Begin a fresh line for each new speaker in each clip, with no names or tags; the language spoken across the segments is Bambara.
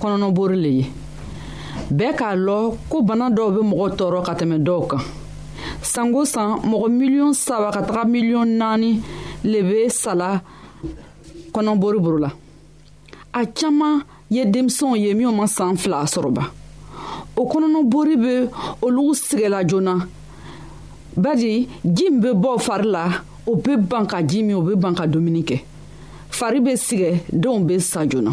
kɔnɔnɔbori le ye bɛɛ k'a lɔ ko bana dɔw bɛ mɔgɔ tɔɔrɔ ka tɛmɛ dɔw kan sango san mɔgɔ miliyɔn saba ka taga miliyɔn naani le bɛ sala kɔnɔboriboro la a caman ye denmisɛnw ye minnu ma san fila sɔrɔba o kɔnɔnɔbori bɛ olu sɛgɛla joona bari ji min bɛ bɔ fari la o bɛ ban ka ji min o bɛ ban ka dumuni kɛ fari bɛ sigɛ denw bɛ sa joona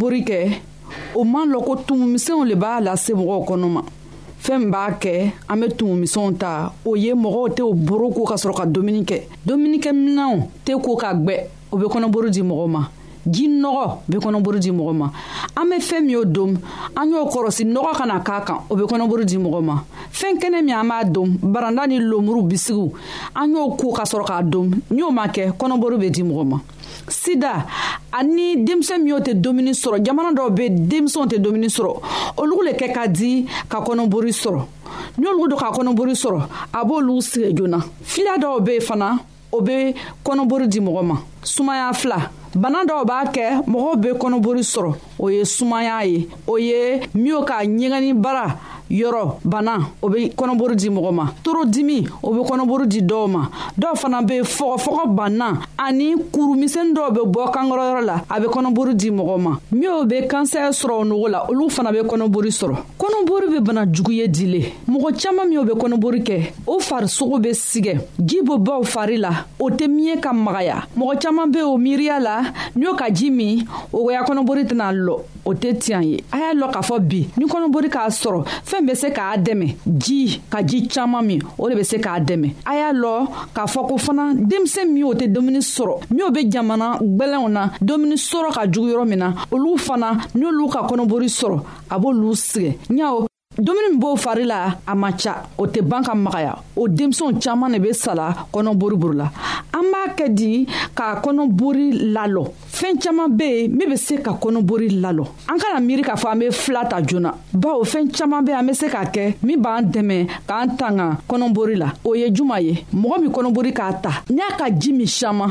bori kɛ o man lɔ ko tumumisɛnw le b'a lase mɔgɔw kɔnɔ ma fɛn b'a kɛ an be tumumisɛnw ta o ye mɔgɔw tɛ o boro ko ka sɔrɔ ka dumuni kɛ dumunikɛminɛw tɛ ko ka gwɛ o bɛ kɔnɔboro di mɔgɔ ma ji nɔgɔ bɛ kɔnɔburu di mɔgɔ ma an bɛ fɛn min y'o dom an y'o kɔrɔsi nɔgɔ kana k'a kan o bɛ kɔnɔburu di mɔgɔ ma fɛn kɛnɛ min an b'a dom baranda ni lomuru bisigiw an y'o ko ka sɔrɔ k'a dom n'o ma kɛ kɔnɔburu bɛ di mɔgɔ ma sida ani denmisɛn min y'o tɛ dumuni sɔrɔ jamana dɔw bɛ denmisɛnw tɛ dumuni sɔrɔ olu le kɛ ka di ka kɔnɔburu sɔrɔ n'olu don ka kɔnɔburu sɔrɔ a b'olu sigi joona fila dɔw bɛ yen fana o bɛ kɔnɔbori di mɔgɔ ma sumaya fila bana dɔw b'a kɛ mɔgɔw bɛ kɔnɔbori sɔrɔ o ye sumaya ye o ye miyo ka ɲɛgɛnni bara yɔrɔ bana o bɛ kɔnɔboro di mɔgɔ ma toro dimi o bɛ kɔnɔboro di dɔw ma dɔw fana bɛ fɔgɔfɔgɔ banna ani kurumisɛnnin dɔw bɛ bɔ kankɔrɔyɔrɔ la a bɛ kɔnɔboro di mɔgɔ ma minnu bɛ kansɛri sɔrɔ o nogo la olu fana bɛ kɔnɔbori sɔrɔ kɔnɔbori bɛ bana jugu ye dilen mɔgɔ caman min bɛ kɔnɔbori kɛ o farisogo bɛ sigɛ ji bɔ baw fari la o tɛ miɲɛ ka magaya mɔgɔ caman bɛ o miiriya la n'i y'o ka ji min o goya kɔnɔbori tɛna lɔ o tɛ tiɲɛ ye a y'a lɔ k'a fɔ bi ni kɔnɔbori k'a sɔrɔ fɛn bɛ se k'a dɛmɛ ji ka ji caman min o de bɛ se k'a dɛmɛ a y'a lɔ k'a fɔ ko fana denmisɛn min o tɛ dumuni sɔrɔ minnu bɛ jamana gbɛlɛnw na dumuni sɔrɔ ka jugu yɔrɔ min na olu fana n'olu ka kɔnɔbori sɔrɔ a b'olu sigɛ ɲaw dumuni b'o fari la a man ca o tɛ ban ka magaya o denmisɛnw caman de bɛ sala kɔnɔboriburu la an b'a kɛ di ka kɔnɔbori lalɔ fɛn caman bɛ yen min bɛ se ka kɔnɔbori lalɔ an kana miiri k'a fɔ an bɛ fila ta joona bawo fɛn caman bɛ an bɛ se k'a kɛ min b'an dɛmɛ k'an tanga kɔnɔbori la o ye juma ye mɔgɔ min kɔnɔbori k'a ta n'a ka ji min caman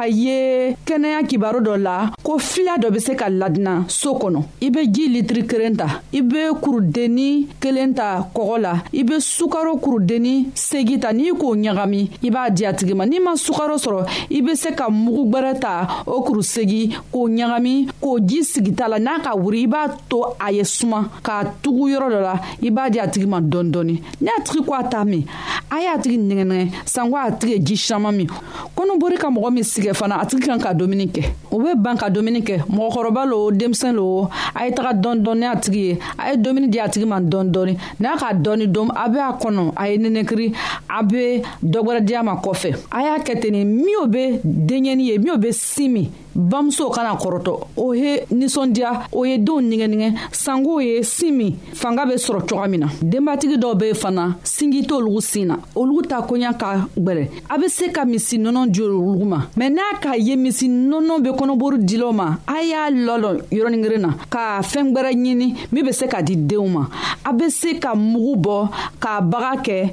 a ye kɛnɛya kibaru dɔ la ko fila dɔ bɛ se ka ladina so kɔnɔ i bɛ ji litiri kelen ta i bɛ kurudenni kelen ta kɔgɔ la i bɛ sukaro kurudenni segi ta n'i k'o ɲagami i b'a di a tigi ma n'i ma sukaro sɔrɔ i bɛ se ka mugu gbɛrɛ ta o kuru segi k'o ɲagami k'o ji sigita la n'a ka wuri i b'a to a ye suma k'a tugu yɔrɔ dɔ la i b'a di a tigi ma dɔɔni dɔɔni ne y'a tigi ko a t'a min a y'a tigi nɛgɛnɛgɛ sanko a tigi ye ji caman min kɔnɔbori ka mɔgɔ min sigɛ fana a tigi kan ka dumuni kɛ o bɛ ban ka dumuni kɛ mɔgɔkɔrɔba lo denmisɛn lo a ye taga dɔɔni dɔɔni a tigi ye a ye dumuni di a tigi ma dɔɔni dɔɔni n'a ka dɔɔni dɔn a bɛ a kɔnɔ a ye nɛnɛkiri a bɛ dɔ wɛrɛ di a ma kɔfɛ a y'a kɛ ten min o bɛ denyɛni ye min o bɛ sin min bamuso kana kɔrɔtɔ o ye ninsɔndiya o ye denw nigɛnigɛ sanko ye sin min fanga bɛ sɔrɔ cogoya min na denbatigi dɔw bɛ fana sinji t'olugu sin na olugu ta koɲa ka gwɛlɛ a bɛ se ka misi nɔnɔ di olugu ma mɛ n'a k'a ye misi nɔnɔ bɛ kɔnɔburu dilaw ma a y'a lɔlɔ yɔrɔnigere na ka fɛn gwɛrɛ ɲini min bɛ se ka di denw ma a bɛ se ka mugu bɔ k'a baga kɛ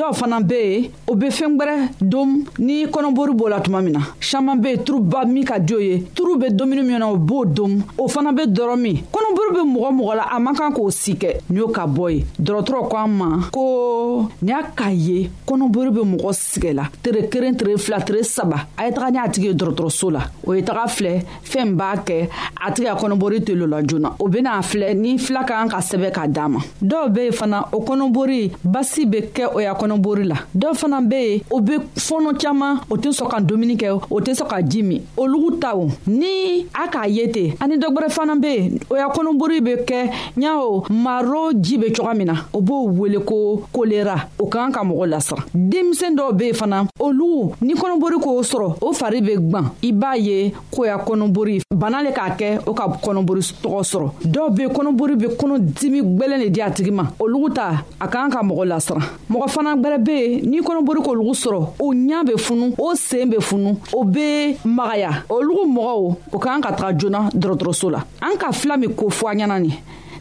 dɔw fana bɛ yen o bɛ fɛn wɛrɛ dom ni kɔnɔbori b'o la tuma min na caman bɛ yen turuba min ka di o ye turu bɛ dumuni min na o b'o dom o fana bɛ dɔrɔ min kɔnɔbori bɛ mɔgɔ mɔgɔ la a man kan k'o si kɛ nin y'o ka bɔ ye dɔgɔtɔrɔ ko an ma ko nin y'a k'a ye kɔnɔbori bɛ mɔgɔ sigɛ la tere keren tere fila tere saba a ye taga ni a tigi ye dɔgɔtɔrɔso la o ye taga filɛ fɛn b'a kɛ a tigi a kɔnɔbori telo la joona o bɛna a filɛ ni fila ka kan ka sɛbɛ k'a d'a ma dɔw bɛ yen fana o kɔnɔbori basi bɛ kɛ o ya kɔnɔbori la dɔw fana bɛ yen o bɛ fɔɔnɔ caman o tɛ sɔn ka dumuni kɛ o tɛ sɔn ka ji min olugu taw ni a k'a ye ten ani dɔ wɛrɛ fana bɛ yen o ya kɔnɔbori bɛ kɛ n y'a o maro ji bɛ cogoya min na o b'o wele ko kolera o ka kan ka mɔgɔ lasiran denmisɛn dɔw bɛ yen fana olu ni kɔnɔbori k'o sɔrɔ o fari bɛ gwan i b'a ye koya kɔnɔbori bana le k'a kɛ o ka kɔnɔbori tɔgɔ sɔrɔ dɔw bɛ kɔnɔbori bɛ kɔnɔ dimi gwɛlɛn de di a tigi ma olu ta a ka kan ka mɔgɔ lasiran mɔgɔ fana bɛrɛ bɛ yen ni kɔnɔbori ko olugu sɔrɔ o ɲa bɛ funu o sen bɛ funu o bɛ magaya olugu mɔgɔw o ka kan ka taga joona dɔgɔtɔrɔso la an ka fila min ko fɔ a ɲɛna nin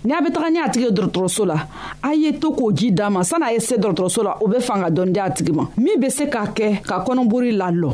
ni a bɛ taga ni a tigi ye dɔgɔtɔrɔso la a ye to k'o ji d'a ma sani a ye se dɔgɔtɔrɔso la o bɛ fan ka dɔnni di a tigi ma min bɛ se k'a kɛ ka kɔnɔbori lalɔ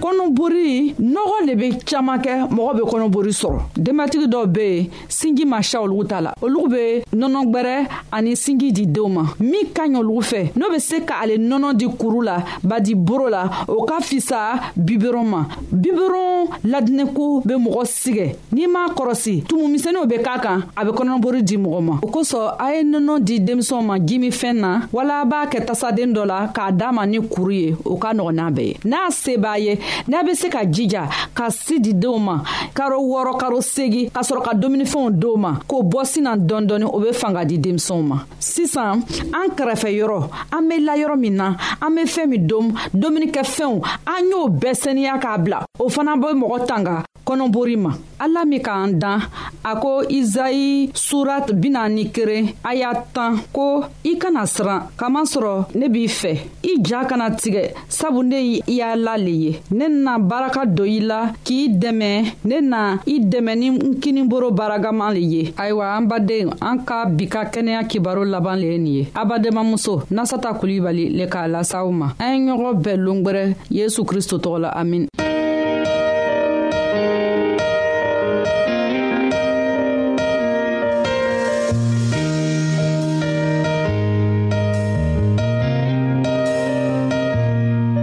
kɔnɔbori nɔgɔ de bɛ caman kɛ mɔgɔ bɛ kɔnɔbori sɔrɔ denbatigi dɔw bɛ yen sinji ma siya olu ta la olu bɛ nɔnɔ gbɛrɛ ani sinji di denw ma min ka ɲi olu fɛ n'o bɛ se ka ale nɔnɔ di kuru la badi boro la o ka fisa biberon ma biberon ladinɛko bɛ mɔgɔ sigɛ n'i m'a kɔrɔsi tumumisɛnninw bɛ k'a kan a bɛ kɔnɔbori di mɔgɔ ma o kosɔn a ye nɔnɔ di denmisɛnw ma jimi fɛn na wala a b'a kɛ tasaden dɔ la k'a d'a ma ni kuru ye o ka nɔgɔn n'a bɛɛ ye n'a se b'a ye n'a bɛ se ka jija ka si di denw ma karo wɔɔrɔ karo segi ka sɔrɔ ka dumunifɛnw denw ma k'o bɔ sin na dɔɔni dɔɔni o bɛ fanga di denmisɛnw ma sisan an kɛrɛfɛ yɔrɔ an bɛ la yɔrɔ min na an bɛ fɛn min dom dumuni kɛ fɛnw an y'o bɛɛ saniya k'a bila o fana bɛ mɔgɔ tanga kɔnɔbori ma ala min k'an dan a ko izayi surat bina ni keren a y'a tan ko i kana siran kamasɔrɔ ne b'i fɛ i ja kana tigɛ sabu ne y i y'a la le ye ne na baraka dɔ i la k'i dɛmɛ ne na i dɛmɛ ni n kiniboro baragaman le ye ayiwa an baden an ka bi ka kɛnɛya kibaro laban le ye nin ye abademamuso nasata kulibali le ka k'a lasa aw ma an ye ɲɔgɔn bɛɛ longwɛrɛ yesu kristo tɔgɔ la amin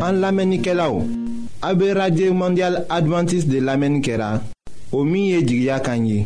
an lamɛnnikɛlaw a be radio mondial advantiste de lamɛnni kɛra o min ye jigiya kan ye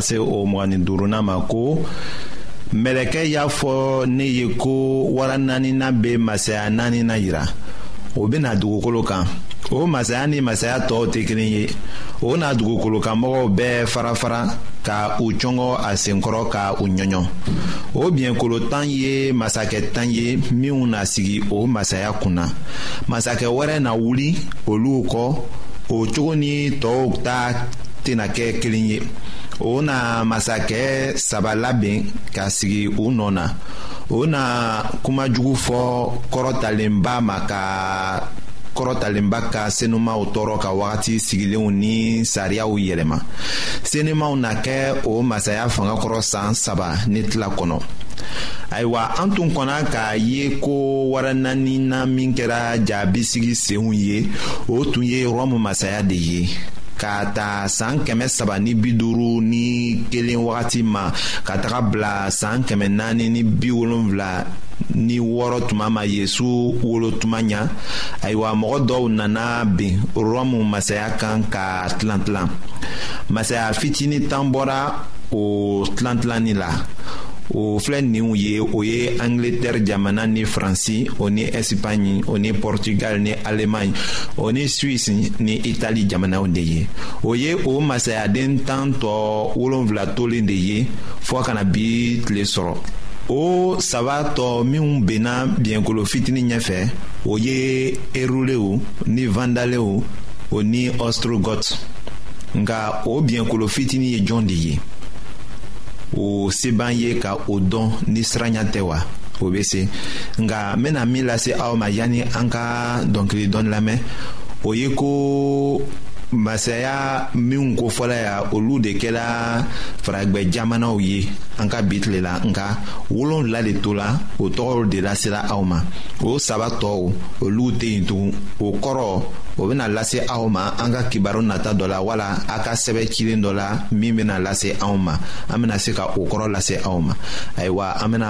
se o
mɔgɔ ni duurunan ma ko mɛlɛkɛ y'a fɔ ne ye ko wara naaninan bɛ masaya naaninan yira o bɛna dugukolo kan o masaya ni masaya tɔw tɛ kelen ye o na dugukolokanmɔgɔw bɛɛ farafara ka u cɔngɔ a senkɔrɔ ka u ɲɔɲɔ o biɲɛkolo tan ye masakɛ tan ye minnu na sigi o masaya kunna masakɛ wɛrɛ na wuli olu kɔ o cogo ni tɔw ta tɛna kɛ kelen ye o na masakɛ saba labɛn ka sigi u nɔ na o na kuma jugu fɔ kɔrɔtalenba ma ka kɔrɔtalenba ka senumaw tɔɔrɔ ka wagati sigilenw ni sariyaw yɛlɛma senumaw na kɛ o masaya fanga kɔrɔ san saba ni tila kɔnɔ ayiwa an tun kɔnna k'a ye ko wara naani na min kɛra jaabisigi senw ye o tun ye rɔmu masaya de ye a ta saan kɛmɛ saba ni bi duuru ni kelen wagati ma ka taga bila saan kɛmɛ naani ni bi wolonfila ni wɔɔrɔ tuma ma yesu wolo tuma ɲa ayiwa mɔgɔ dɔw nana bin rɔmu masaya kan ka tilan tilan masaya fitini tan bɔra o tilan tilanni la o filɛ ninw ye o ye angleterre jamana ni faransi o ni ɛsipaɲi o ni portugal ni alemaɲi o ni suisse ni itali jamanaw de ye o ye o masayaden tan tɔ wolonfila tolen de ye fɔɔ kana bi tile sɔrɔ o saba tɔ minw benna biɲɛkolo fitini ɲɛfɛ o ye erulew ni vandalew o ni ostrogot nka o biɲɛkolo fitini ye jɔn de ye o seban ye ka o dɔn ni siranya tɛ wa o bɛ se nka a mena min lase aw ma yanni an ka dɔnkili dɔn lamɛn o ye ko masaya minnu ko fɔlɔ ya olu de kɛra farajɛ jamanaw ye an ka bi tile la nka wolonwula de to la o tɔgɔw de lasera aw ma o saba tɔw olu tɛ yen tugun o kɔrɔ o bɛna lase aw ma an ka kibaru nata dɔ la wala a ka sɛbɛn cilen dɔ la min bɛna lase anw ma an bɛna se ka o kɔrɔ lase aw ma ayiwa an bɛna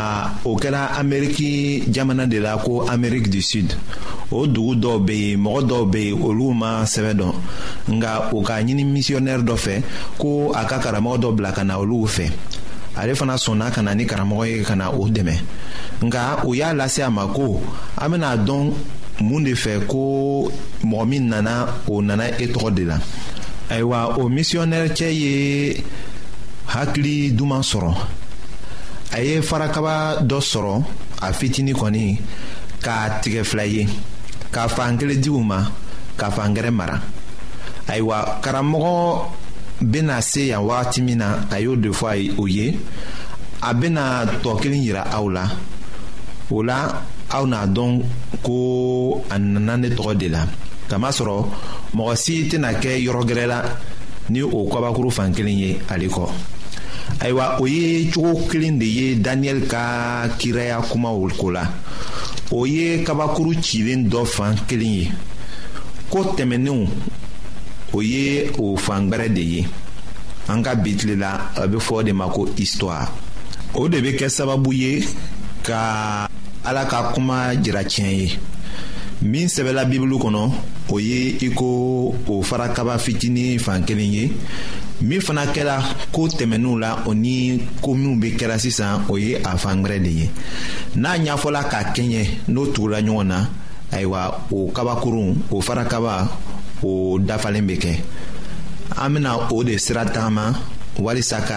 a o kɛra ameriki jamana de la ko amerique du sud o dugu dɔw bɛ yen mɔgɔ dɔw bɛ yen olu ma sɛbɛn dɔn nka o ka ɲini misiyɔnɛri dɔ fɛ ko a ka karamɔgɔ dɔ bila ka na olu fɛ ale fana sɔnna ka na ni karamɔgɔ ye ka na o dɛmɛ nka o y'a lase a ma ko an bɛna dɔn mun de fɛ ko mɔgɔ min nana o nana e tɔgɔ de la ayiwa o misiyɔnɛri cɛ ye hakili duman sɔrɔ. a ye farakaba dɔ sɔrɔ a fitini kɔni k'a tigɛ fila ye k'a fan kelen di u ma k'a fan gɛrɛ mara ayiwa karamɔgɔ bɛna se yan wagati min na a y'o de fɔ a ye o ye a bɛna tɔ kelen yira aw la o la aw n'a dɔn ko a nana ne tɔgɔ de la kamasɔrɔ mɔgɔ si tɛna kɛ yɔrɔ gɛrɛ la ni o kabakuru fan kelen ye ale kɔ ayiwa o ye cogo kelen de ye daniyɛli ka kiraya kumaw ko la o ye kabakuru cilen dɔ fan kelen ye ko tɛmɛnenw o ye o fan gbɛrɛ de ye an ka bi tile la a bɛ fɔ o de ma ko histoire o de bɛ kɛ sababu ye ka ala ka kuma jira tiɲɛ ye min sɛbɛla bibulu kɔnɔ o ye i ko o farakaba fitinin fan kelen ye min fana kɛra ko tɛmɛnenw la o ni ko minnu bɛ kɛra sisan o ye a fan wɛrɛ de ye n'a ɲɛfɔla k'a kɛɲɛ n'o tugula ɲɔgɔn na ayiwa o kabakurun o farakaba o dafalen bɛ kɛ an bɛna o de sira taama walisa ka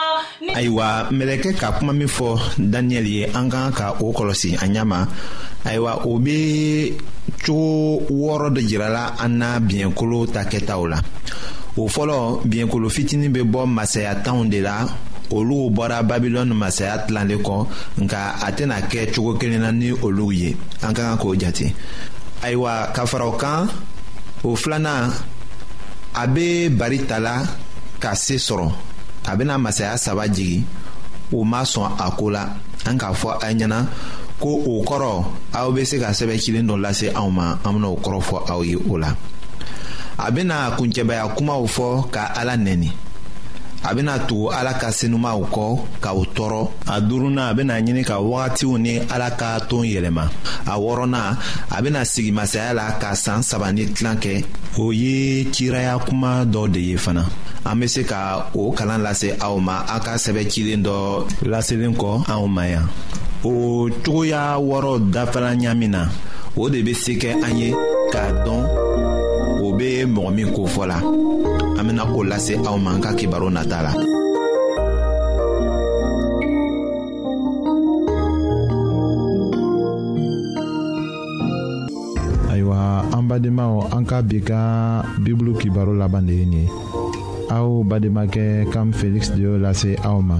ayiwa mɛlɛkɛ ka kuma min fɔ daniyɛli ye an ka kan ka o kɔlɔsi a ɲɛ ma ayiwa o bɛ cogo wɔɔrɔ de jirala an na biɲɛkolo ta kɛtaw la o fɔlɔ biɲɛkolo fitinin bɛ bɔ masaya tanw de la olu bɔra babilɔni masaya tilalen kɔ nka a tɛna kɛ cogo kelen na ni olu ye an ka kan k'o jate ayiwa ka fara o kan o filanan a bɛ bari ta la ka se sɔrɔ a bɛna masaya saba jigin o ma sɔn a ko la an k'a fɔ a ɲɛna ko o kɔrɔ aw bɛ se ka sɛbɛn cilen dɔ lase anw ma an bɛna o kɔrɔ fɔ aw ye o la a bɛna kuncɛbaya kumaw fɔ ka ala nɛni a bɛna tugu ala ka senumaw kɔ ka o tɔɔrɔ wɔɔrɔ a duurunan a bɛna ɲini ka wagatiw ni ala ka ton yɛlɛma a wɔɔrɔnan a bɛna sigi masaya la ka san saba ni tilan kɛ o ye ciraya kuma dɔ de ye fana an bɛ se ka o kalan lase aw ma a ka sɛbɛn cilen dɔ laselen kɔ anw ma yan o cogoya wɔɔrɔ dafara ɲamin na o de bɛ se kɛ an ye k'a dɔn o bɛ mɔgɔ min kofɔ la an bɛna o lase se aw ma an ka kibaru nata la.
ayiwa an badenmaw an ka bi ka bibulu kibaru laban de ye nin ye aw bademakɛ kam feliksi de y'o lase aw ma.